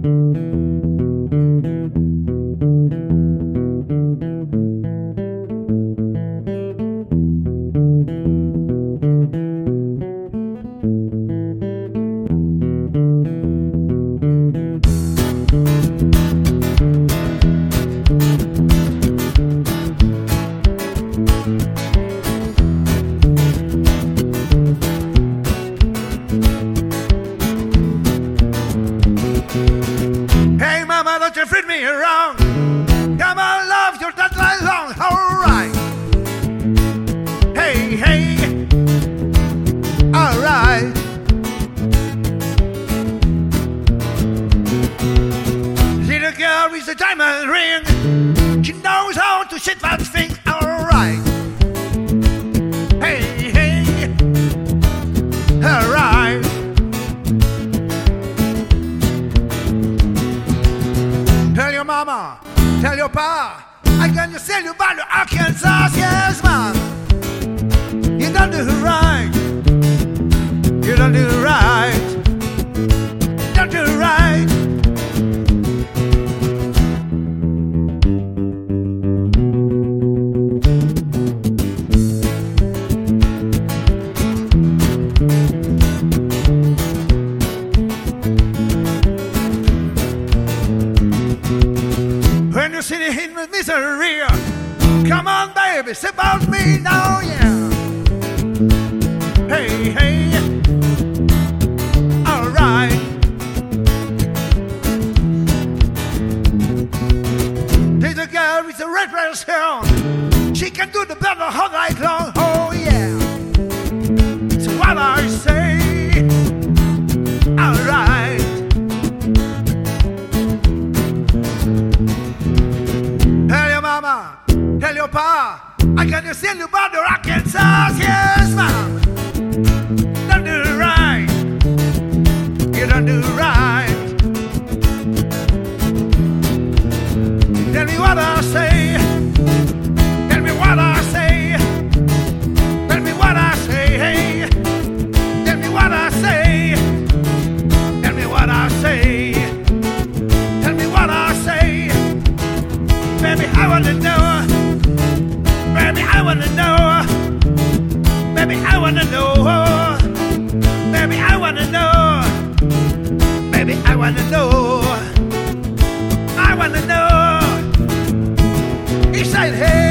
Hey, mama, don't you treat me wrong. Come on, love, you're not like long. All right. Hey, hey. All right. The girl with the diamond ring. She knows how to shit that thing. Tell your pa, I can sell you back to Arkansas, yes, man. You don't do right. Misery, come on, baby, sip about me now, yeah. Hey, hey, all right. There's a girl with a red dress hair. She can do the better all Sell you by the Arkansas, yes, ma'am. Don't do right, you don't do right. Tell me what I say, tell me what I say, tell me what I say. Tell me what I say, tell me what I say, tell me what I say. Baby, I wanna know. Baby, I wanna know. Baby, I wanna know. Baby, I wanna know. I wanna know. He said, hey.